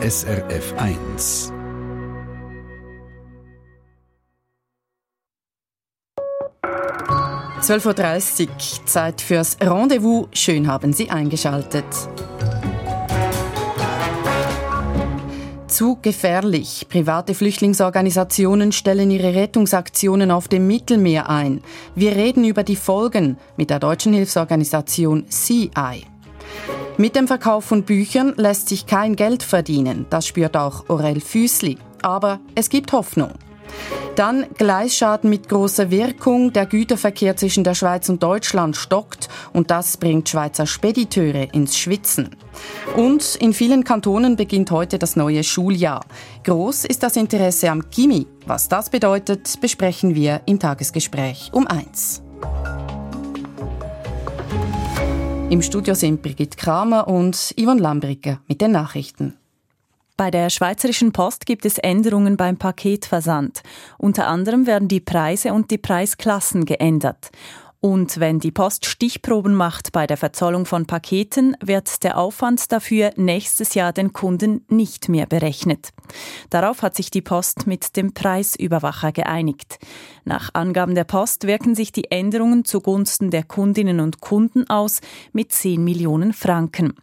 SRF 1. Uhr, Zeit fürs Rendezvous. Schön haben Sie eingeschaltet. Zu gefährlich. Private Flüchtlingsorganisationen stellen ihre Rettungsaktionen auf dem Mittelmeer ein. Wir reden über die Folgen mit der deutschen Hilfsorganisation CI. Mit dem Verkauf von Büchern lässt sich kein Geld verdienen. Das spürt auch Aurel Füßli. Aber es gibt Hoffnung. Dann Gleisschaden mit großer Wirkung. Der Güterverkehr zwischen der Schweiz und Deutschland stockt und das bringt Schweizer Spediteure ins Schwitzen. Und in vielen Kantonen beginnt heute das neue Schuljahr. Groß ist das Interesse am Gimmi. Was das bedeutet, besprechen wir im Tagesgespräch um eins. Im Studio sind Brigitte Kramer und Yvonne Lambricker mit den Nachrichten. Bei der Schweizerischen Post gibt es Änderungen beim Paketversand. Unter anderem werden die Preise und die Preisklassen geändert. Und wenn die Post Stichproben macht bei der Verzollung von Paketen, wird der Aufwand dafür nächstes Jahr den Kunden nicht mehr berechnet. Darauf hat sich die Post mit dem Preisüberwacher geeinigt. Nach Angaben der Post wirken sich die Änderungen zugunsten der Kundinnen und Kunden aus mit 10 Millionen Franken.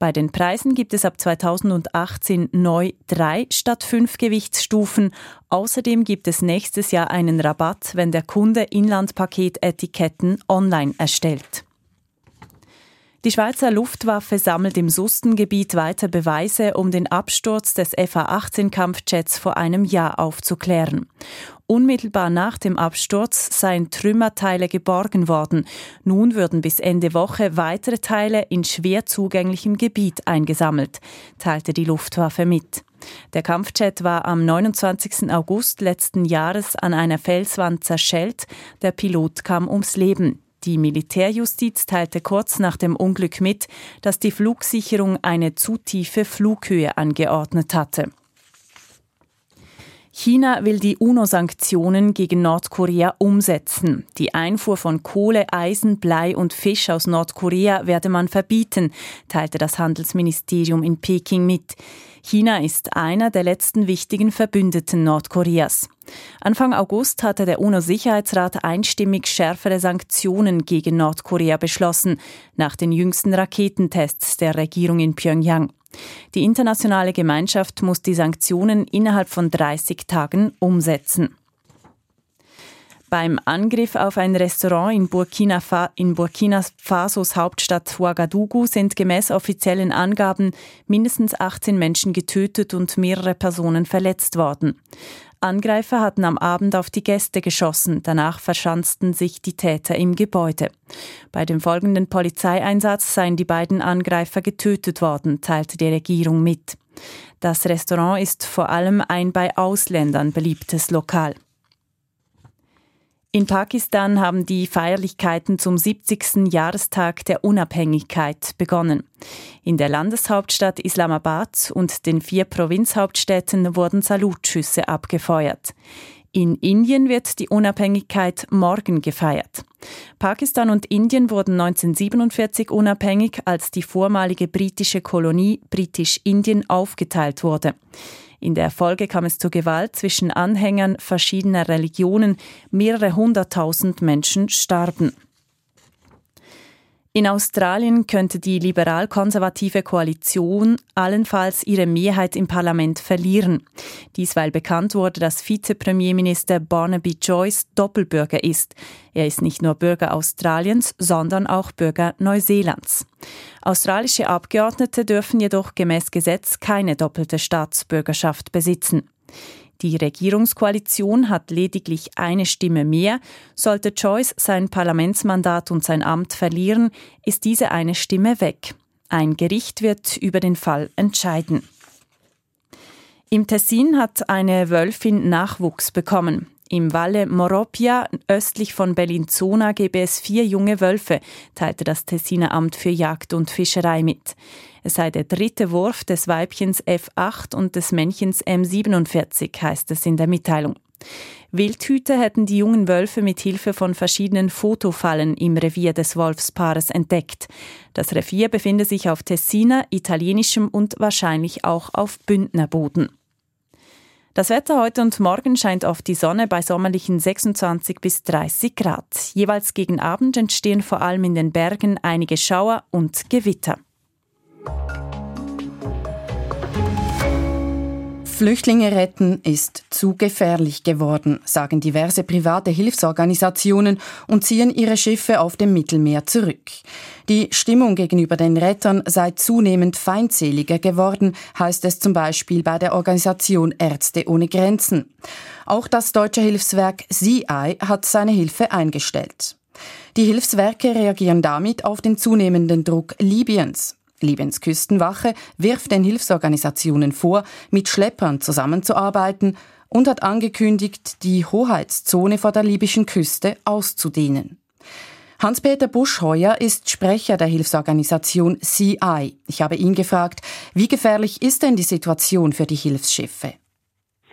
Bei den Preisen gibt es ab 2018 neu drei statt fünf Gewichtsstufen. Außerdem gibt es nächstes Jahr einen Rabatt, wenn der Kunde Inlandpaketetiketten online erstellt. Die Schweizer Luftwaffe sammelt im Sustengebiet weiter Beweise, um den Absturz des FA-18-Kampfjets vor einem Jahr aufzuklären. Unmittelbar nach dem Absturz seien Trümmerteile geborgen worden. Nun würden bis Ende Woche weitere Teile in schwer zugänglichem Gebiet eingesammelt, teilte die Luftwaffe mit. Der Kampfjet war am 29. August letzten Jahres an einer Felswand zerschellt. Der Pilot kam ums Leben. Die Militärjustiz teilte kurz nach dem Unglück mit, dass die Flugsicherung eine zu tiefe Flughöhe angeordnet hatte. China will die UNO-Sanktionen gegen Nordkorea umsetzen. Die Einfuhr von Kohle, Eisen, Blei und Fisch aus Nordkorea werde man verbieten, teilte das Handelsministerium in Peking mit. China ist einer der letzten wichtigen Verbündeten Nordkoreas. Anfang August hatte der UNO-Sicherheitsrat einstimmig schärfere Sanktionen gegen Nordkorea beschlossen, nach den jüngsten Raketentests der Regierung in Pyongyang. Die internationale Gemeinschaft muss die Sanktionen innerhalb von 30 Tagen umsetzen. Beim Angriff auf ein Restaurant in Burkina, Fa in Burkina Fasos Hauptstadt Ouagadougou sind gemäß offiziellen Angaben mindestens 18 Menschen getötet und mehrere Personen verletzt worden. Angreifer hatten am Abend auf die Gäste geschossen, danach verschanzten sich die Täter im Gebäude. Bei dem folgenden Polizeieinsatz seien die beiden Angreifer getötet worden, teilte die Regierung mit. Das Restaurant ist vor allem ein bei Ausländern beliebtes Lokal. In Pakistan haben die Feierlichkeiten zum 70. Jahrestag der Unabhängigkeit begonnen. In der Landeshauptstadt Islamabad und den vier Provinzhauptstädten wurden Salutschüsse abgefeuert. In Indien wird die Unabhängigkeit morgen gefeiert. Pakistan und Indien wurden 1947 unabhängig, als die vormalige britische Kolonie Britisch-Indien aufgeteilt wurde. In der Folge kam es zu Gewalt zwischen Anhängern verschiedener Religionen. Mehrere hunderttausend Menschen starben. In Australien könnte die liberal-konservative Koalition allenfalls ihre Mehrheit im Parlament verlieren. Dies, weil bekannt wurde, dass Vizepremierminister Barnaby Joyce Doppelbürger ist. Er ist nicht nur Bürger Australiens, sondern auch Bürger Neuseelands. Australische Abgeordnete dürfen jedoch gemäß Gesetz keine doppelte Staatsbürgerschaft besitzen. Die Regierungskoalition hat lediglich eine Stimme mehr. Sollte Joyce sein Parlamentsmandat und sein Amt verlieren, ist diese eine Stimme weg. Ein Gericht wird über den Fall entscheiden. Im Tessin hat eine Wölfin Nachwuchs bekommen. Im Valle Moropia, östlich von Bellinzona, gäbe es vier junge Wölfe, teilte das Tessiner Amt für Jagd und Fischerei mit. Es sei der dritte Wurf des Weibchens F8 und des Männchens M47, heißt es in der Mitteilung. Wildhüter hätten die jungen Wölfe mit Hilfe von verschiedenen Fotofallen im Revier des Wolfspaares entdeckt. Das Revier befindet sich auf Tessiner, italienischem und wahrscheinlich auch auf Bündnerboden. Das Wetter heute und morgen scheint auf die Sonne bei sommerlichen 26 bis 30 Grad. Jeweils gegen Abend entstehen vor allem in den Bergen einige Schauer und Gewitter. Flüchtlinge retten ist zu gefährlich geworden, sagen diverse private Hilfsorganisationen und ziehen ihre Schiffe auf dem Mittelmeer zurück. Die Stimmung gegenüber den Rettern sei zunehmend feindseliger geworden, heißt es zum Beispiel bei der Organisation Ärzte ohne Grenzen. Auch das deutsche Hilfswerk CI hat seine Hilfe eingestellt. Die Hilfswerke reagieren damit auf den zunehmenden Druck Libyens. Libyens Küstenwache wirft den Hilfsorganisationen vor, mit Schleppern zusammenzuarbeiten und hat angekündigt, die Hoheitszone vor der libyschen Küste auszudehnen. Hans-Peter Buschheuer ist Sprecher der Hilfsorganisation CI. Ich habe ihn gefragt, wie gefährlich ist denn die Situation für die Hilfsschiffe?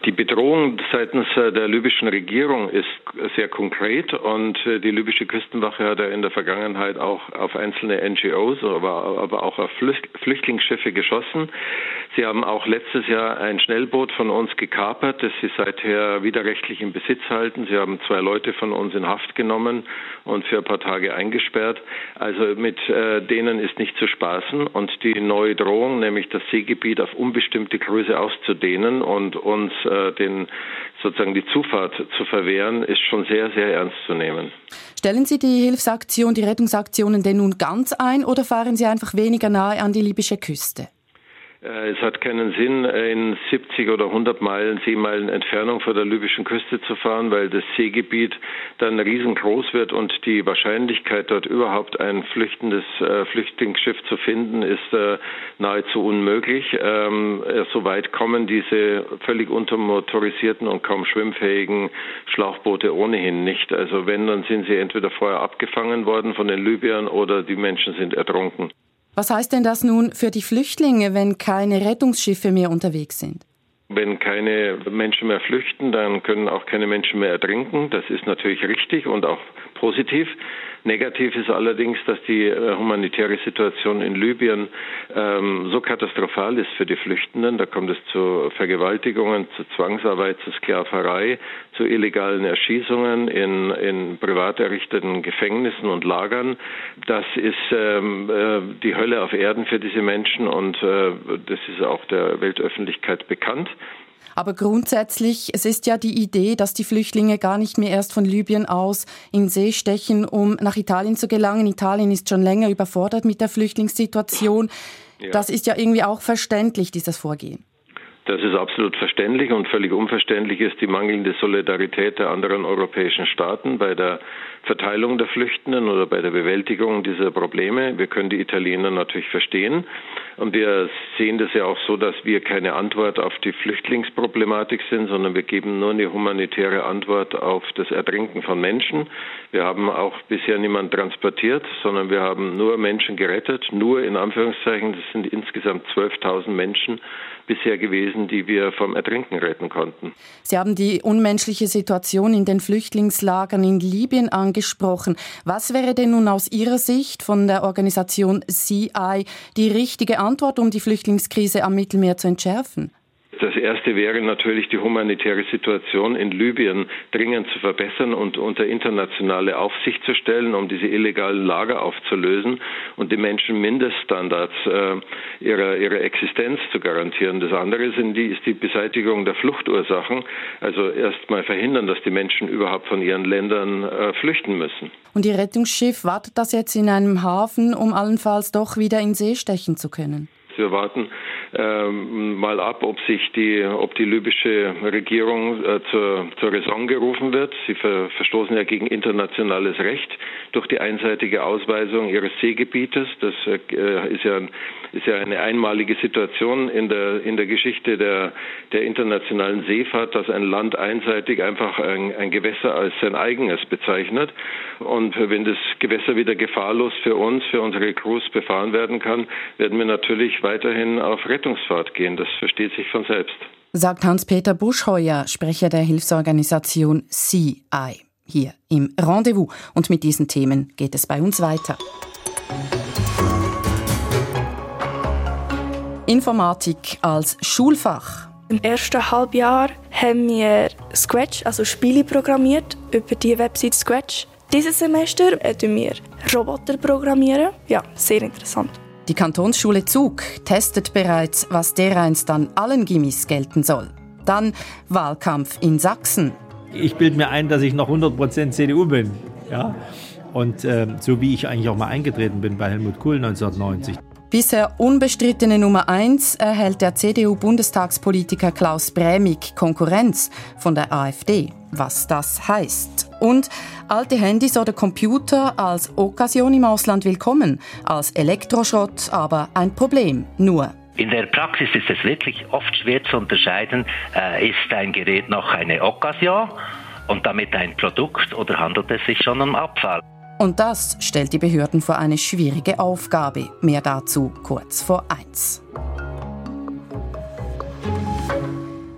Die Bedrohung seitens äh, der libyschen Regierung ist sehr konkret und äh, die libysche Küstenwache hat ja in der Vergangenheit auch auf einzelne NGOs, aber, auch auf Flüchtlingsschiffe geschossen. Sie haben auch letztes Jahr ein Schnellboot von uns gekapert, das sie seither widerrechtlich im Besitz halten. Sie haben zwei Leute von uns in Haft genommen und für ein paar Tage eingesperrt. Also mit äh, denen ist nicht zu spaßen und die neue Drohung, nämlich das Seegebiet auf unbestimmte Größe auszudehnen und uns äh, äh, den sozusagen die Zufahrt zu verwehren, ist schon sehr, sehr ernst zu nehmen. Stellen Sie die Hilfsaktion, die Rettungsaktionen denn nun ganz ein oder fahren Sie einfach weniger nahe an die libysche Küste? Äh, es hat keinen Sinn, in 70 oder 100 Meilen, Seemeilen Entfernung vor der libyschen Küste zu fahren, weil das Seegebiet dann riesengroß wird und die Wahrscheinlichkeit, dort überhaupt ein flüchtendes äh, Flüchtlingsschiff zu finden, ist äh, nahezu unmöglich. Ähm, so weit kommen diese völlig untermotorisierten und kaum schwimmfähigen Schlauchboote ohnehin nicht. Also wenn, dann sind sie entweder vorher abgefangen worden von den Libyern oder die Menschen sind ertrunken. Was heißt denn das nun für die Flüchtlinge, wenn keine Rettungsschiffe mehr unterwegs sind? Wenn keine Menschen mehr flüchten, dann können auch keine Menschen mehr ertrinken. Das ist natürlich richtig und auch positiv. Negativ ist allerdings, dass die äh, humanitäre Situation in Libyen ähm, so katastrophal ist für die Flüchtenden. Da kommt es zu Vergewaltigungen, zu Zwangsarbeit, zu Sklaverei, zu illegalen Erschießungen in, in privat errichteten Gefängnissen und Lagern. Das ist ähm, äh, die Hölle auf Erden für diese Menschen und äh, das ist auch der Weltöffentlichkeit bekannt. Aber grundsätzlich, es ist ja die Idee, dass die Flüchtlinge gar nicht mehr erst von Libyen aus in See stechen, um nach Italien zu gelangen. Italien ist schon länger überfordert mit der Flüchtlingssituation. Ja. Das ist ja irgendwie auch verständlich, dieses Vorgehen. Das ist absolut verständlich und völlig unverständlich ist die mangelnde Solidarität der anderen europäischen Staaten bei der Verteilung der Flüchtenden oder bei der Bewältigung dieser Probleme. Wir können die Italiener natürlich verstehen. Und wir sehen das ja auch so, dass wir keine Antwort auf die Flüchtlingsproblematik sind, sondern wir geben nur eine humanitäre Antwort auf das Ertrinken von Menschen. Wir haben auch bisher niemand transportiert, sondern wir haben nur Menschen gerettet. Nur in Anführungszeichen, das sind insgesamt 12.000 Menschen bisher gewesen, die wir vom Ertrinken retten konnten. Sie haben die unmenschliche Situation in den Flüchtlingslagern in Libyen angesprochen. Was wäre denn nun aus Ihrer Sicht von der Organisation CI die richtige Antwort, um die Flüchtlingskrise am Mittelmeer zu entschärfen? Das erste wäre natürlich die humanitäre Situation in Libyen dringend zu verbessern und unter internationale Aufsicht zu stellen, um diese illegalen Lager aufzulösen und den Menschen Mindeststandards äh, ihrer, ihrer Existenz zu garantieren. Das andere sind die, ist die Beseitigung der Fluchtursachen, also erst mal verhindern, dass die Menschen überhaupt von ihren Ländern äh, flüchten müssen. Und Ihr Rettungsschiff wartet das jetzt in einem Hafen, um allenfalls doch wieder in See stechen zu können? Wir warten ähm, mal ab, ob sich die, ob die libysche Regierung äh, zur, zur Raison gerufen wird. Sie ver, verstoßen ja gegen internationales Recht durch die einseitige Ausweisung ihres Seegebietes. Das äh, ist ja ist ja eine einmalige Situation in der in der Geschichte der der internationalen Seefahrt, dass ein Land einseitig einfach ein, ein Gewässer als sein eigenes bezeichnet. Und wenn das Gewässer wieder gefahrlos für uns, für unsere Crews befahren werden kann, werden wir natürlich weiterhin auf Rettungsfahrt gehen. Das versteht sich von selbst. Sagt Hans-Peter Buschheuer, Sprecher der Hilfsorganisation CI. Hier im Rendezvous. Und mit diesen Themen geht es bei uns weiter. Informatik als Schulfach. Im ersten Halbjahr haben wir Scratch, also Spiele programmiert, über die Website Scratch. Dieses Semester tun wir Roboter programmieren. Ja, sehr interessant. Die Kantonsschule Zug testet bereits, was dereinst an allen Gimmis gelten soll. Dann Wahlkampf in Sachsen. Ich bilde mir ein, dass ich noch 100% CDU bin. Ja? Und äh, so wie ich eigentlich auch mal eingetreten bin bei Helmut Kohl 1990. Bisher unbestrittene Nummer 1 erhält der CDU-Bundestagspolitiker Klaus Brämig Konkurrenz von der AfD. Was das heißt. Und alte Handys oder Computer als Okkasion im Ausland willkommen, als Elektroschrott aber ein Problem. Nur in der Praxis ist es wirklich oft schwer zu unterscheiden, äh, ist ein Gerät noch eine Occasion und damit ein Produkt oder handelt es sich schon um Abfall. Und das stellt die Behörden vor eine schwierige Aufgabe. Mehr dazu kurz vor eins.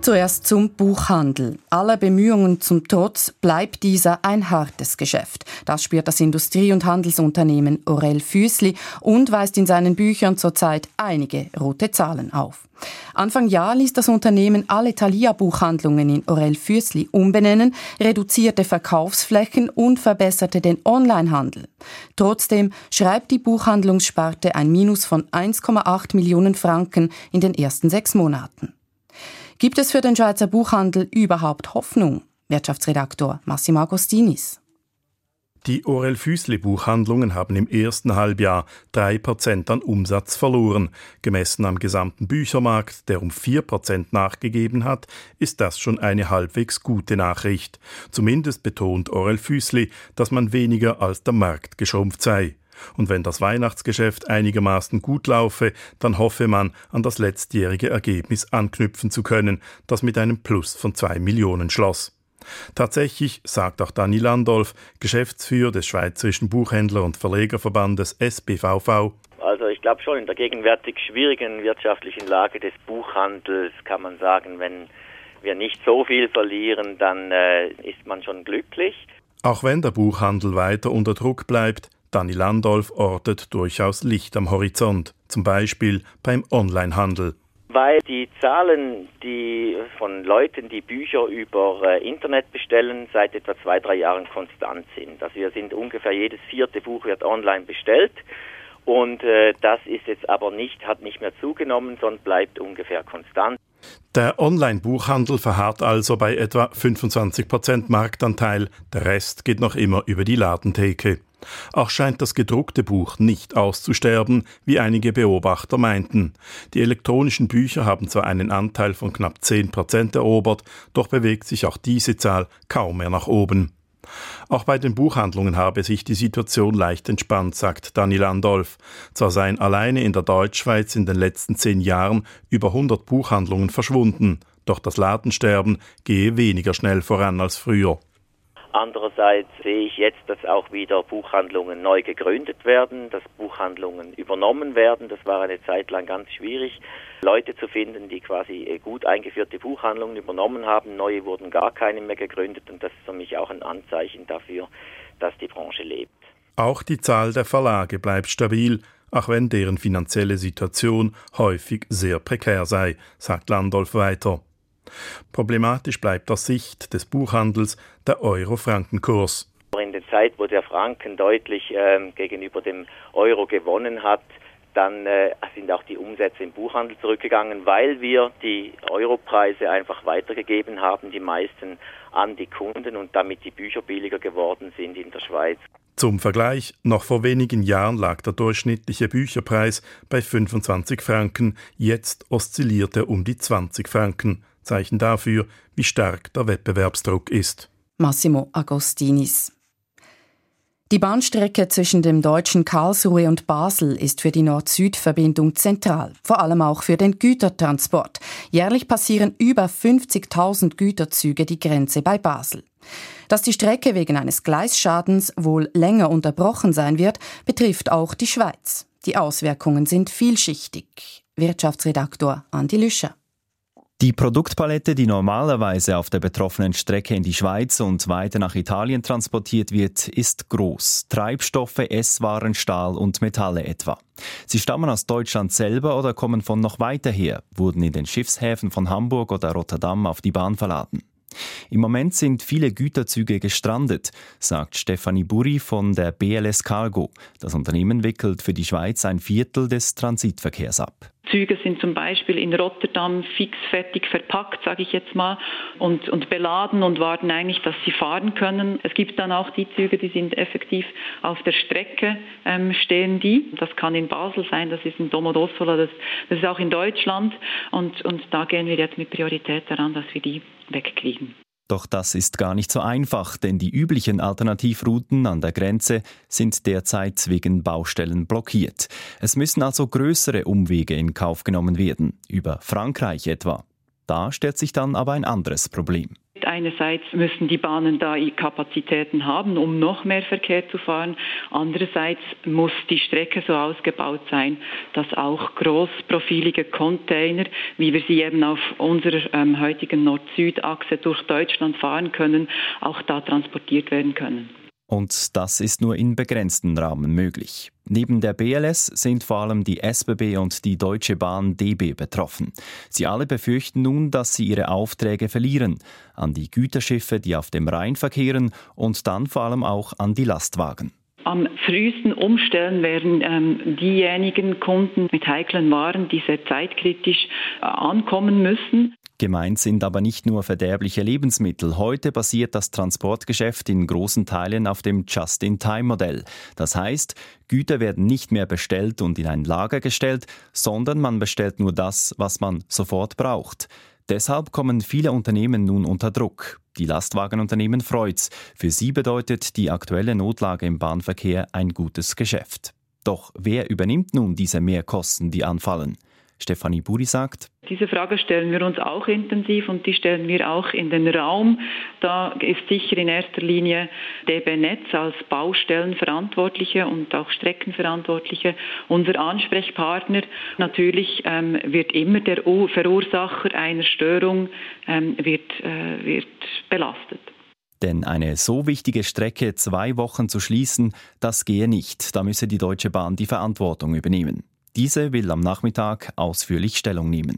Zuerst zum Buchhandel. Aller Bemühungen zum Trotz bleibt dieser ein hartes Geschäft. Das spürt das Industrie- und Handelsunternehmen Aurel Füßli und weist in seinen Büchern zurzeit einige rote Zahlen auf. Anfang Jahr ließ das Unternehmen alle Thalia-Buchhandlungen in Aurel Füßli umbenennen, reduzierte Verkaufsflächen und verbesserte den Onlinehandel. Trotzdem schreibt die Buchhandlungssparte ein Minus von 1,8 Millionen Franken in den ersten sechs Monaten. Gibt es für den Schweizer Buchhandel überhaupt Hoffnung? Wirtschaftsredaktor Massimo Agostinis. Die Orel Füßli Buchhandlungen haben im ersten Halbjahr drei Prozent an Umsatz verloren. Gemessen am gesamten Büchermarkt, der um vier Prozent nachgegeben hat, ist das schon eine halbwegs gute Nachricht. Zumindest betont Orel Füßli, dass man weniger als der Markt geschrumpft sei. Und wenn das Weihnachtsgeschäft einigermaßen gut laufe, dann hoffe man, an das letztjährige Ergebnis anknüpfen zu können, das mit einem Plus von zwei Millionen schloss. Tatsächlich, sagt auch Dani Landolf, Geschäftsführer des Schweizerischen Buchhändler- und Verlegerverbandes SBVV, also ich glaube schon, in der gegenwärtig schwierigen wirtschaftlichen Lage des Buchhandels kann man sagen, wenn wir nicht so viel verlieren, dann äh, ist man schon glücklich. Auch wenn der Buchhandel weiter unter Druck bleibt, Dani Landolf ortet durchaus Licht am Horizont, zum Beispiel beim Onlinehandel. Weil die Zahlen, die von Leuten, die Bücher über äh, Internet bestellen, seit etwa zwei, drei Jahren konstant sind. Also wir sind ungefähr jedes vierte Buch wird online bestellt. Und äh, das ist jetzt aber nicht, hat nicht mehr zugenommen, sondern bleibt ungefähr konstant. Der Online-Buchhandel verharrt also bei etwa 25% Marktanteil, der Rest geht noch immer über die Ladentheke. Auch scheint das gedruckte Buch nicht auszusterben, wie einige Beobachter meinten. Die elektronischen Bücher haben zwar einen Anteil von knapp 10 Prozent erobert, doch bewegt sich auch diese Zahl kaum mehr nach oben. Auch bei den Buchhandlungen habe sich die Situation leicht entspannt, sagt Daniel Andolf. Zwar seien alleine in der Deutschschweiz in den letzten zehn Jahren über 100 Buchhandlungen verschwunden, doch das Ladensterben gehe weniger schnell voran als früher. Andererseits sehe ich jetzt, dass auch wieder Buchhandlungen neu gegründet werden, dass Buchhandlungen übernommen werden. Das war eine Zeit lang ganz schwierig, Leute zu finden, die quasi äh, gut eingeführte Buchhandlungen übernommen haben. Neue wurden gar keine mehr gegründet und das ist für mich auch ein Anzeichen dafür, dass die Branche lebt. Auch die Zahl der Verlage bleibt stabil, auch wenn deren finanzielle Situation häufig sehr prekär sei, sagt Landolf weiter. Problematisch bleibt aus Sicht des Buchhandels der Euro-Franken-Kurs. In der Zeit, wo der Franken deutlich äh, gegenüber dem Euro gewonnen hat, dann äh, sind auch die Umsätze im Buchhandel zurückgegangen, weil wir die Europreise einfach weitergegeben haben, die meisten an die Kunden und damit die Bücher billiger geworden sind in der Schweiz. Zum Vergleich, noch vor wenigen Jahren lag der durchschnittliche Bücherpreis bei 25 Franken, jetzt oszilliert er um die 20 Franken. Zeichen dafür, wie stark der Wettbewerbsdruck ist. Massimo Agostinis. Die Bahnstrecke zwischen dem deutschen Karlsruhe und Basel ist für die Nord-Süd-Verbindung zentral, vor allem auch für den Gütertransport. Jährlich passieren über 50.000 Güterzüge die Grenze bei Basel. Dass die Strecke wegen eines Gleisschadens wohl länger unterbrochen sein wird, betrifft auch die Schweiz. Die Auswirkungen sind vielschichtig. Wirtschaftsredaktor Andi Lüscher. Die Produktpalette, die normalerweise auf der betroffenen Strecke in die Schweiz und weiter nach Italien transportiert wird, ist groß. Treibstoffe, Esswaren, Stahl und Metalle etwa. Sie stammen aus Deutschland selber oder kommen von noch weiter her, wurden in den Schiffshäfen von Hamburg oder Rotterdam auf die Bahn verladen. Im Moment sind viele Güterzüge gestrandet, sagt Stefanie Burri von der BLS Cargo. Das Unternehmen wickelt für die Schweiz ein Viertel des Transitverkehrs ab. Züge sind zum Beispiel in Rotterdam fixfertig verpackt, sage ich jetzt mal, und, und beladen und warten eigentlich, dass sie fahren können. Es gibt dann auch die Züge, die sind effektiv auf der Strecke ähm, stehen die. Das kann in Basel sein, das ist in Domodossola, das, das ist auch in Deutschland. Und, und da gehen wir jetzt mit Priorität daran, dass wir die wegkriegen. Doch das ist gar nicht so einfach, denn die üblichen Alternativrouten an der Grenze sind derzeit wegen Baustellen blockiert. Es müssen also größere Umwege in Kauf genommen werden, über Frankreich etwa. Da stellt sich dann aber ein anderes Problem. Einerseits müssen die Bahnen da Kapazitäten haben, um noch mehr Verkehr zu fahren. Andererseits muss die Strecke so ausgebaut sein, dass auch großprofilige Container, wie wir sie eben auf unserer ähm, heutigen Nord-Süd-Achse durch Deutschland fahren können, auch da transportiert werden können. Und das ist nur in begrenztem Rahmen möglich. Neben der BLS sind vor allem die SBB und die Deutsche Bahn DB betroffen. Sie alle befürchten nun, dass sie ihre Aufträge verlieren an die Güterschiffe, die auf dem Rhein verkehren und dann vor allem auch an die Lastwagen. Am frühesten umstellen werden ähm, diejenigen Kunden mit heiklen Waren, die sehr zeitkritisch äh, ankommen müssen. Gemeint sind aber nicht nur verderbliche Lebensmittel. Heute basiert das Transportgeschäft in großen Teilen auf dem Just-in-Time-Modell. Das heißt, Güter werden nicht mehr bestellt und in ein Lager gestellt, sondern man bestellt nur das, was man sofort braucht. Deshalb kommen viele Unternehmen nun unter Druck. Die Lastwagenunternehmen freut's. Für sie bedeutet die aktuelle Notlage im Bahnverkehr ein gutes Geschäft. Doch wer übernimmt nun diese Mehrkosten, die anfallen? Stefanie Buri sagt, diese Frage stellen wir uns auch intensiv und die stellen wir auch in den Raum. Da ist sicher in erster Linie DB Netz als Baustellenverantwortliche und auch Streckenverantwortliche unser Ansprechpartner. Natürlich ähm, wird immer der Verursacher einer Störung ähm, wird, äh, wird belastet. Denn eine so wichtige Strecke zwei Wochen zu schließen, das gehe nicht. Da müsse die Deutsche Bahn die Verantwortung übernehmen. Diese will am Nachmittag ausführlich Stellung nehmen.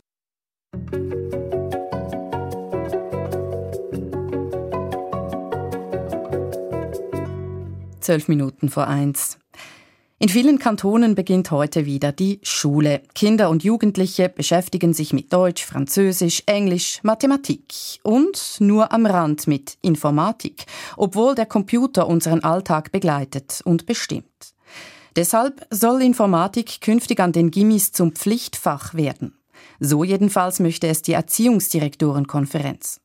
Zwölf Minuten vor eins. In vielen Kantonen beginnt heute wieder die Schule. Kinder und Jugendliche beschäftigen sich mit Deutsch, Französisch, Englisch, Mathematik und nur am Rand mit Informatik, obwohl der Computer unseren Alltag begleitet und bestimmt. Deshalb soll Informatik künftig an den Gimmis zum Pflichtfach werden. So jedenfalls möchte es die Erziehungsdirektorenkonferenz.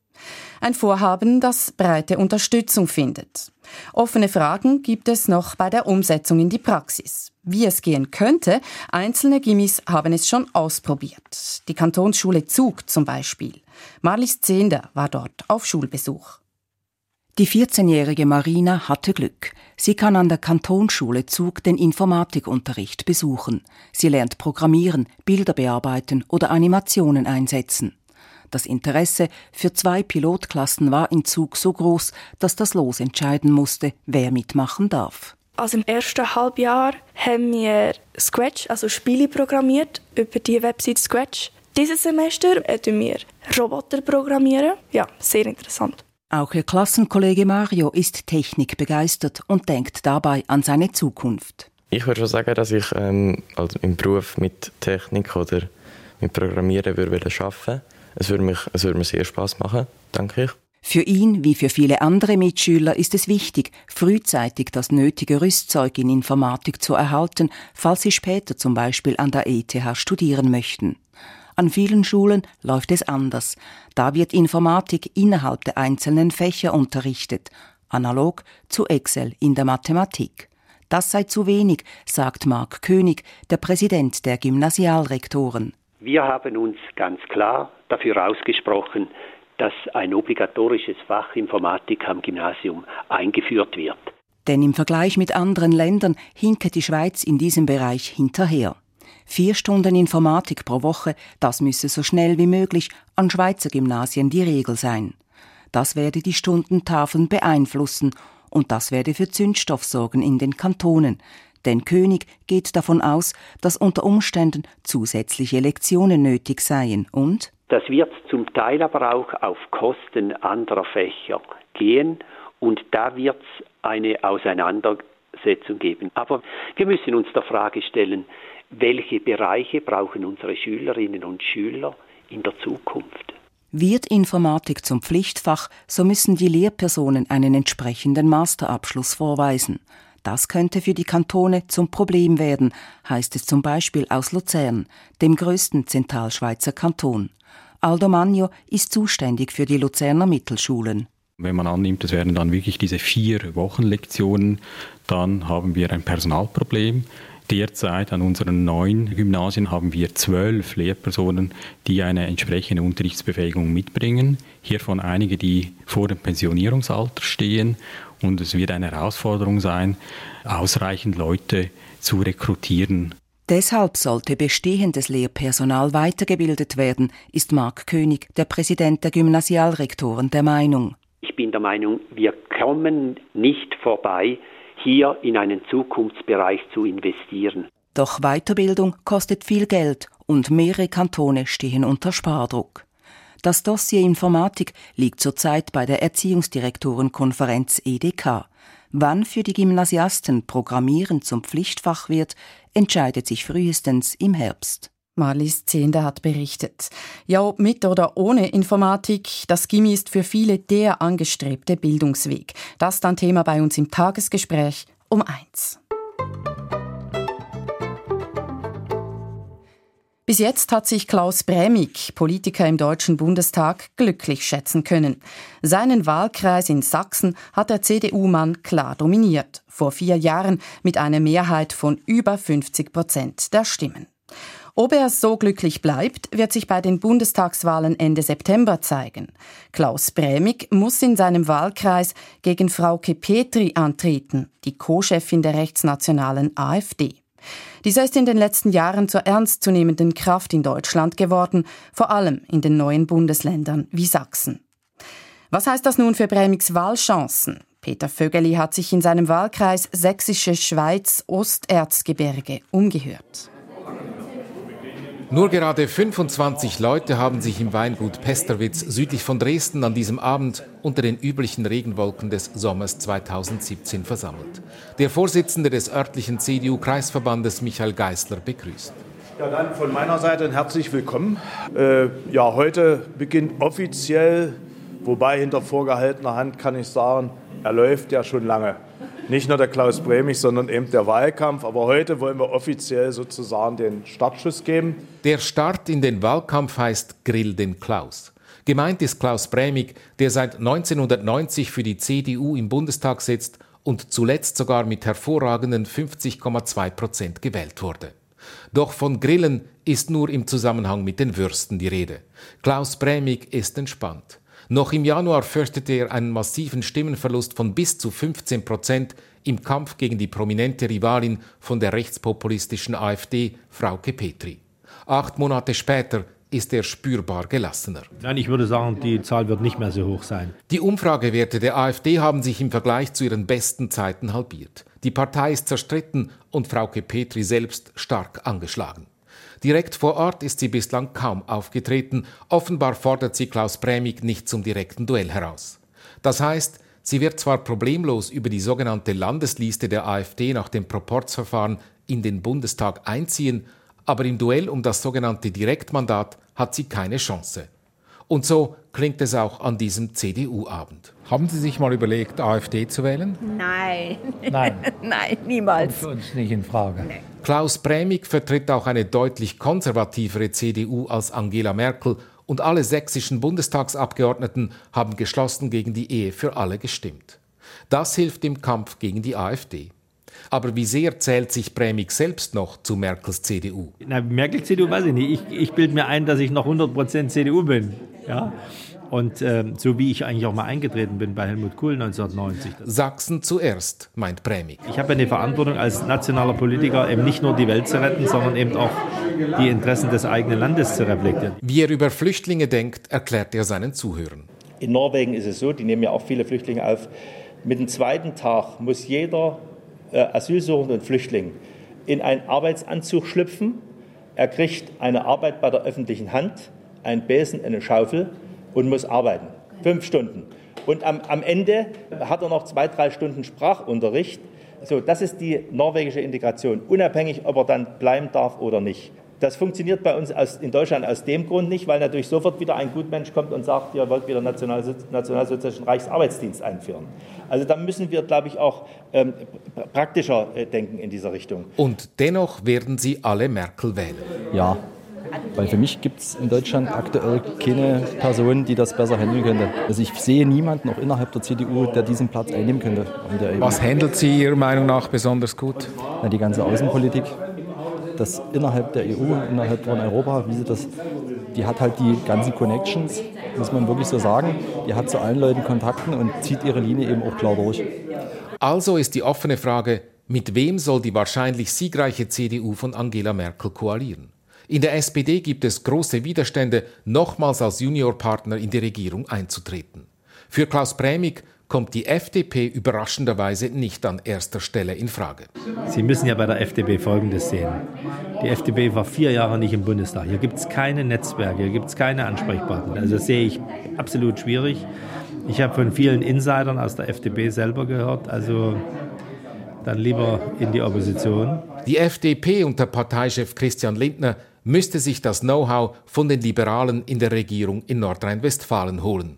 Ein Vorhaben, das breite Unterstützung findet. Offene Fragen gibt es noch bei der Umsetzung in die Praxis. Wie es gehen könnte, einzelne Gimmis haben es schon ausprobiert. Die Kantonsschule Zug zum Beispiel. Marlies Zehnder war dort auf Schulbesuch. Die 14-jährige Marina hatte Glück. Sie kann an der Kantonsschule Zug den Informatikunterricht besuchen. Sie lernt Programmieren, Bilder bearbeiten oder Animationen einsetzen. Das Interesse für zwei Pilotklassen war in Zug so groß, dass das Los entscheiden musste, wer mitmachen darf. Also im ersten Halbjahr haben wir Scratch, also Spiele programmiert über die Website Scratch. Dieses Semester äh, wir Roboter programmieren. Ja, sehr interessant. Auch ihr Klassenkollege Mario ist technikbegeistert und denkt dabei an seine Zukunft. Ich würde schon sagen, dass ich ähm, also im Beruf mit Technik oder mit Programmieren würde arbeiten es würde, mich, es würde mir sehr Spaß machen, denke ich. Für ihn wie für viele andere Mitschüler ist es wichtig, frühzeitig das nötige Rüstzeug in Informatik zu erhalten, falls sie später zum Beispiel an der ETH studieren möchten. An vielen Schulen läuft es anders. Da wird Informatik innerhalb der einzelnen Fächer unterrichtet, analog zu Excel in der Mathematik. Das sei zu wenig, sagt Marc König, der Präsident der Gymnasialrektoren. Wir haben uns ganz klar dafür ausgesprochen, dass ein obligatorisches Fach Informatik am Gymnasium eingeführt wird. Denn im Vergleich mit anderen Ländern hinke die Schweiz in diesem Bereich hinterher. Vier Stunden Informatik pro Woche, das müsse so schnell wie möglich an Schweizer Gymnasien die Regel sein. Das werde die Stundentafeln beeinflussen und das werde für Zündstoff sorgen in den Kantonen. Denn König geht davon aus, dass unter Umständen zusätzliche Lektionen nötig seien und das wird zum Teil aber auch auf Kosten anderer Fächer gehen und da wird es eine Auseinandersetzung geben. Aber wir müssen uns der Frage stellen, welche Bereiche brauchen unsere Schülerinnen und Schüler in der Zukunft? Wird Informatik zum Pflichtfach, so müssen die Lehrpersonen einen entsprechenden Masterabschluss vorweisen. Das könnte für die Kantone zum Problem werden, heißt es zum Beispiel aus Luzern, dem größten Zentralschweizer Kanton. Aldo Magno ist zuständig für die Luzerner Mittelschulen. Wenn man annimmt, es wären dann wirklich diese vier Wochenlektionen, dann haben wir ein Personalproblem. Derzeit an unseren neun Gymnasien haben wir zwölf Lehrpersonen, die eine entsprechende Unterrichtsbefähigung mitbringen. Hiervon einige, die vor dem Pensionierungsalter stehen. Und es wird eine Herausforderung sein, ausreichend Leute zu rekrutieren. Deshalb sollte bestehendes Lehrpersonal weitergebildet werden, ist Marc König, der Präsident der Gymnasialrektoren, der Meinung. Ich bin der Meinung, wir kommen nicht vorbei, hier in einen Zukunftsbereich zu investieren. Doch Weiterbildung kostet viel Geld und mehrere Kantone stehen unter Spardruck. Das Dossier Informatik liegt zurzeit bei der Erziehungsdirektorenkonferenz EDK. Wann für die Gymnasiasten Programmieren zum Pflichtfach wird, entscheidet sich frühestens im Herbst. Marlies Zehnder hat berichtet. Ja, ob mit oder ohne Informatik, das Gimmi ist für viele der angestrebte Bildungsweg. Das dann Thema bei uns im Tagesgespräch um eins. Bis jetzt hat sich Klaus Brämig, Politiker im Deutschen Bundestag, glücklich schätzen können. Seinen Wahlkreis in Sachsen hat der CDU-Mann klar dominiert, vor vier Jahren mit einer Mehrheit von über 50 Prozent der Stimmen. Ob er so glücklich bleibt, wird sich bei den Bundestagswahlen Ende September zeigen. Klaus Brämig muss in seinem Wahlkreis gegen Frauke Petri antreten, die Co-Chefin der rechtsnationalen AfD. Dieser ist in den letzten Jahren zur ernstzunehmenden Kraft in Deutschland geworden, vor allem in den neuen Bundesländern wie Sachsen. Was heißt das nun für Bremigs Wahlchancen? Peter Vögeli hat sich in seinem Wahlkreis Sächsische Schweiz Osterzgebirge umgehört. Nur gerade 25 Leute haben sich im Weingut Pesterwitz südlich von Dresden an diesem Abend unter den üblichen Regenwolken des Sommers 2017 versammelt. Der Vorsitzende des örtlichen CDU-Kreisverbandes Michael Geisler begrüßt. Ja, dann von meiner Seite ein herzlich willkommen. Äh, ja, heute beginnt offiziell, wobei hinter vorgehaltener Hand kann ich sagen, er läuft ja schon lange nicht nur der Klaus Bremig, sondern eben der Wahlkampf. Aber heute wollen wir offiziell sozusagen den Startschuss geben. Der Start in den Wahlkampf heißt Grill den Klaus. Gemeint ist Klaus Bremig, der seit 1990 für die CDU im Bundestag sitzt und zuletzt sogar mit hervorragenden 50,2 Prozent gewählt wurde. Doch von Grillen ist nur im Zusammenhang mit den Würsten die Rede. Klaus Bremig ist entspannt. Noch im Januar fürchtete er einen massiven Stimmenverlust von bis zu 15 Prozent im Kampf gegen die prominente Rivalin von der rechtspopulistischen AfD, Frauke Petri. Acht Monate später ist er spürbar gelassener. Nein, ich würde sagen, die Zahl wird nicht mehr so hoch sein. Die Umfragewerte der AfD haben sich im Vergleich zu ihren besten Zeiten halbiert. Die Partei ist zerstritten und Frauke Petri selbst stark angeschlagen. Direkt vor Ort ist sie bislang kaum aufgetreten. Offenbar fordert sie Klaus Brämig nicht zum direkten Duell heraus. Das heißt, sie wird zwar problemlos über die sogenannte Landesliste der AfD nach dem Proporzverfahren in den Bundestag einziehen, aber im Duell um das sogenannte Direktmandat hat sie keine Chance. Und so klingt es auch an diesem CDU-Abend. Haben Sie sich mal überlegt, AfD zu wählen? Nein. Nein. Nein, niemals. Kommt für uns nicht in Frage. Nee. Klaus Brämig vertritt auch eine deutlich konservativere CDU als Angela Merkel und alle sächsischen Bundestagsabgeordneten haben geschlossen gegen die Ehe für alle gestimmt. Das hilft im Kampf gegen die AfD. Aber wie sehr zählt sich Brämig selbst noch zu Merkels CDU? Na, Merkel CDU weiß ich nicht. Ich, ich bilde mir ein, dass ich noch 100% CDU bin. Ja? Und äh, so wie ich eigentlich auch mal eingetreten bin bei Helmut Kohl 1990. Sachsen zuerst, meint Brämig. Ich habe eine Verantwortung als nationaler Politiker, eben nicht nur die Welt zu retten, sondern eben auch die Interessen des eigenen Landes zu reflektieren. Wie er über Flüchtlinge denkt, erklärt er seinen Zuhörern. In Norwegen ist es so, die nehmen ja auch viele Flüchtlinge auf. Mit dem zweiten Tag muss jeder äh, Asylsuchende und Flüchtling in einen Arbeitsanzug schlüpfen. Er kriegt eine Arbeit bei der öffentlichen Hand, einen Besen, eine Schaufel und muss arbeiten. Fünf Stunden. Und am, am Ende hat er noch zwei, drei Stunden Sprachunterricht. So, das ist die norwegische Integration, unabhängig, ob er dann bleiben darf oder nicht. Das funktioniert bei uns aus, in Deutschland aus dem Grund nicht, weil natürlich sofort wieder ein Gutmensch kommt und sagt, ihr wollt wieder National, nationalsozialistischen Reichsarbeitsdienst einführen. Also da müssen wir, glaube ich, auch ähm, praktischer äh, denken in dieser Richtung. Und dennoch werden Sie alle Merkel wählen. Ja, weil für mich gibt es in Deutschland aktuell keine Person, die das besser handeln könnte. Also ich sehe niemanden, auch innerhalb der CDU, der diesen Platz einnehmen könnte. Was handelt sie Ihrer Meinung nach besonders gut? Na, die ganze Außenpolitik das innerhalb der EU, innerhalb von Europa, wie sie das, die hat halt die ganzen Connections, muss man wirklich so sagen. Die hat zu allen Leuten Kontakten und zieht ihre Linie eben auch klar durch. Also ist die offene Frage, mit wem soll die wahrscheinlich siegreiche CDU von Angela Merkel koalieren? In der SPD gibt es große Widerstände, nochmals als Juniorpartner in die Regierung einzutreten. Für Klaus Brämig kommt die FDP überraschenderweise nicht an erster Stelle in Frage. Sie müssen ja bei der FDP Folgendes sehen. Die FDP war vier Jahre nicht im Bundestag. Hier gibt es keine Netzwerke, hier gibt es keine Ansprechpartner. Also das sehe ich absolut schwierig. Ich habe von vielen Insidern aus der FDP selber gehört, also dann lieber in die Opposition. Die FDP unter Parteichef Christian Lindner müsste sich das Know-how von den Liberalen in der Regierung in Nordrhein-Westfalen holen.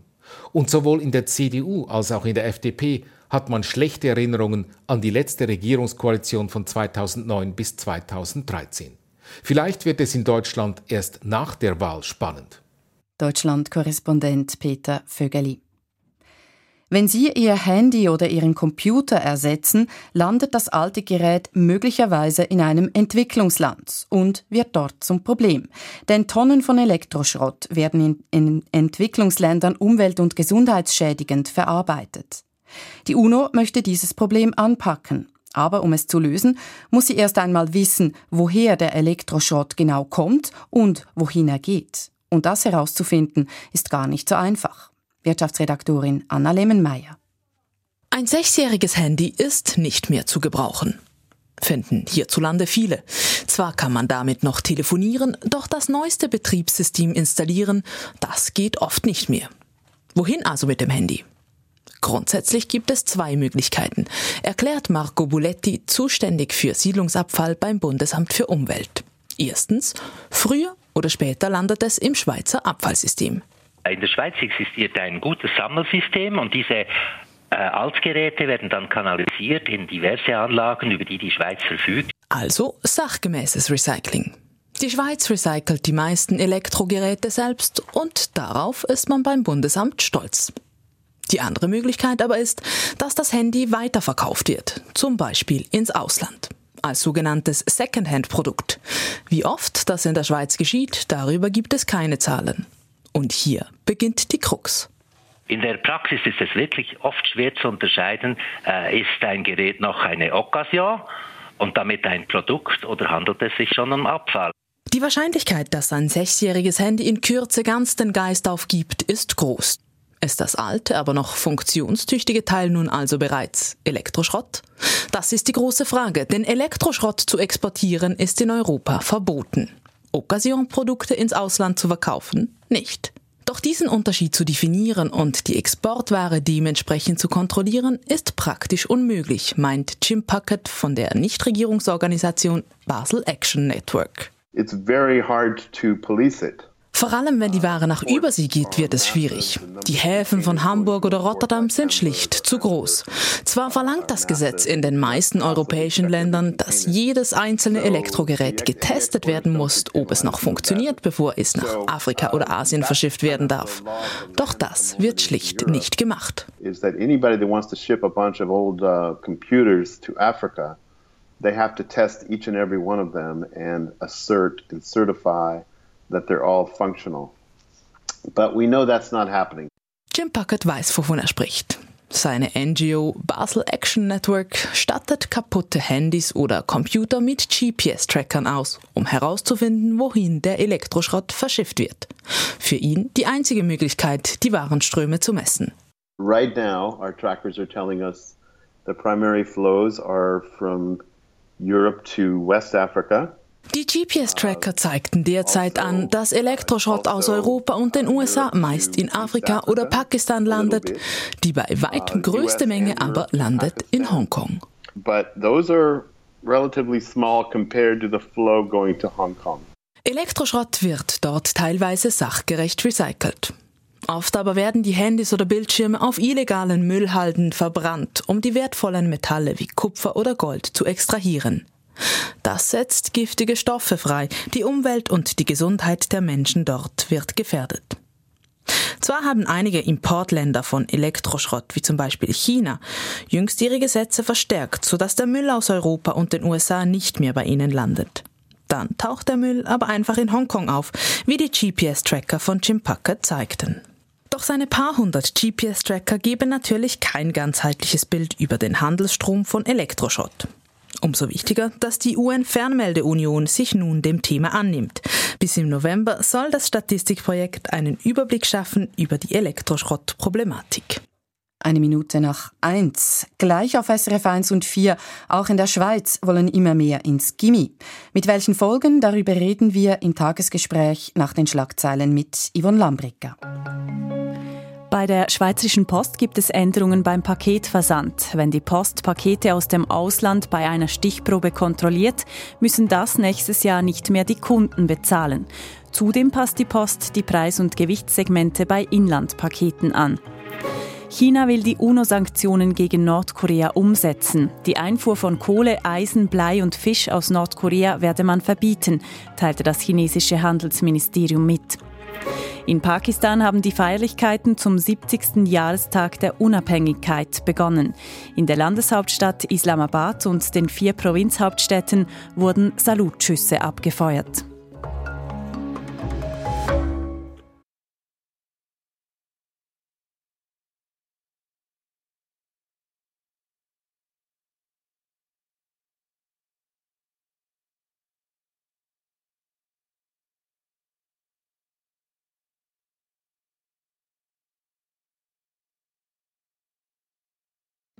Und sowohl in der CDU als auch in der FDP hat man schlechte Erinnerungen an die letzte Regierungskoalition von 2009 bis 2013. Vielleicht wird es in Deutschland erst nach der Wahl spannend. Deutschland-Korrespondent Peter Vögeli. Wenn Sie Ihr Handy oder Ihren Computer ersetzen, landet das alte Gerät möglicherweise in einem Entwicklungsland und wird dort zum Problem. Denn Tonnen von Elektroschrott werden in, in Entwicklungsländern umwelt- und gesundheitsschädigend verarbeitet. Die UNO möchte dieses Problem anpacken. Aber um es zu lösen, muss sie erst einmal wissen, woher der Elektroschrott genau kommt und wohin er geht. Und das herauszufinden, ist gar nicht so einfach. Wirtschaftsredaktorin Anna Lehmenmeier. Ein sechsjähriges Handy ist nicht mehr zu gebrauchen. Finden hierzulande viele. Zwar kann man damit noch telefonieren, doch das neueste Betriebssystem installieren, das geht oft nicht mehr. Wohin also mit dem Handy? Grundsätzlich gibt es zwei Möglichkeiten, erklärt Marco Buletti, zuständig für Siedlungsabfall beim Bundesamt für Umwelt. Erstens, früher oder später landet es im Schweizer Abfallsystem. In der Schweiz existiert ein gutes Sammelsystem und diese äh, Altgeräte werden dann kanalisiert in diverse Anlagen, über die die Schweiz verfügt. Also sachgemäßes Recycling. Die Schweiz recycelt die meisten Elektrogeräte selbst und darauf ist man beim Bundesamt stolz. Die andere Möglichkeit aber ist, dass das Handy weiterverkauft wird, zum Beispiel ins Ausland, als sogenanntes Secondhand-Produkt. Wie oft das in der Schweiz geschieht, darüber gibt es keine Zahlen. Und hier beginnt die Krux. In der Praxis ist es wirklich oft schwer zu unterscheiden, äh, ist ein Gerät noch eine Occasion und damit ein Produkt oder handelt es sich schon um Abfall. Die Wahrscheinlichkeit, dass ein sechsjähriges Handy in Kürze ganz den Geist aufgibt, ist groß. Ist das alte, aber noch funktionstüchtige Teil nun also bereits Elektroschrott? Das ist die große Frage, denn Elektroschrott zu exportieren ist in Europa verboten. Occasion-Produkte ins Ausland zu verkaufen? Nicht. Doch diesen Unterschied zu definieren und die Exportware dementsprechend zu kontrollieren, ist praktisch unmöglich, meint Jim Puckett von der Nichtregierungsorganisation Basel Action Network. It's very hard to police it. Vor allem, wenn die Ware nach Übersee geht, wird es schwierig. Die Häfen von Hamburg oder Rotterdam sind schlicht zu groß. Zwar verlangt das Gesetz in den meisten europäischen Ländern, dass jedes einzelne Elektrogerät getestet werden muss, ob es noch funktioniert, bevor es nach Afrika oder Asien verschifft werden darf. Doch das wird schlicht nicht gemacht. They have to test each and every one of them and assert and certify that they're all functional. But we know that's not happening. Jim Puckett weiß, wovon er spricht. Seine NGO Basel Action Network stattet kaputte Handys oder Computer mit GPS-Trackern aus, um herauszufinden, wohin der Elektroschrott verschifft wird. Für ihn die einzige Möglichkeit, die Warenströme zu messen. Right now, our trackers are telling us the primary flows are from Europe to West Africa. Die GPS-Tracker zeigten derzeit an, dass Elektroschrott aus Europa und den USA meist in Afrika oder Pakistan landet. Die bei weitem größte Menge aber landet in Hongkong. But those are relatively small compared to the flow going to Hong Kong. Elektroschrott wird dort teilweise sachgerecht recycelt. Oft aber werden die Handys oder Bildschirme auf illegalen Müllhalden verbrannt, um die wertvollen Metalle wie Kupfer oder Gold zu extrahieren. Das setzt giftige Stoffe frei. Die Umwelt und die Gesundheit der Menschen dort wird gefährdet. Zwar haben einige Importländer von Elektroschrott, wie zum Beispiel China, jüngst ihre Gesetze verstärkt, sodass der Müll aus Europa und den USA nicht mehr bei ihnen landet. Dann taucht der Müll aber einfach in Hongkong auf, wie die GPS-Tracker von Jim Packer zeigten. Doch seine paar hundert GPS-Tracker geben natürlich kein ganzheitliches Bild über den Handelsstrom von Elektroschrott. Umso wichtiger, dass die UN-Fernmeldeunion sich nun dem Thema annimmt. Bis im November soll das Statistikprojekt einen Überblick schaffen über die Elektroschrottproblematik. Eine Minute nach eins. Gleich auf SRF 1 und 4. Auch in der Schweiz wollen immer mehr ins Gimmi. Mit welchen Folgen? Darüber reden wir im Tagesgespräch nach den Schlagzeilen mit Yvonne Lambricker. Bei der Schweizerischen Post gibt es Änderungen beim Paketversand. Wenn die Post Pakete aus dem Ausland bei einer Stichprobe kontrolliert, müssen das nächstes Jahr nicht mehr die Kunden bezahlen. Zudem passt die Post die Preis- und Gewichtssegmente bei Inlandpaketen an. China will die UNO-Sanktionen gegen Nordkorea umsetzen. Die Einfuhr von Kohle, Eisen, Blei und Fisch aus Nordkorea werde man verbieten, teilte das chinesische Handelsministerium mit. In Pakistan haben die Feierlichkeiten zum 70. Jahrestag der Unabhängigkeit begonnen. In der Landeshauptstadt Islamabad und den vier Provinzhauptstädten wurden Salutschüsse abgefeuert.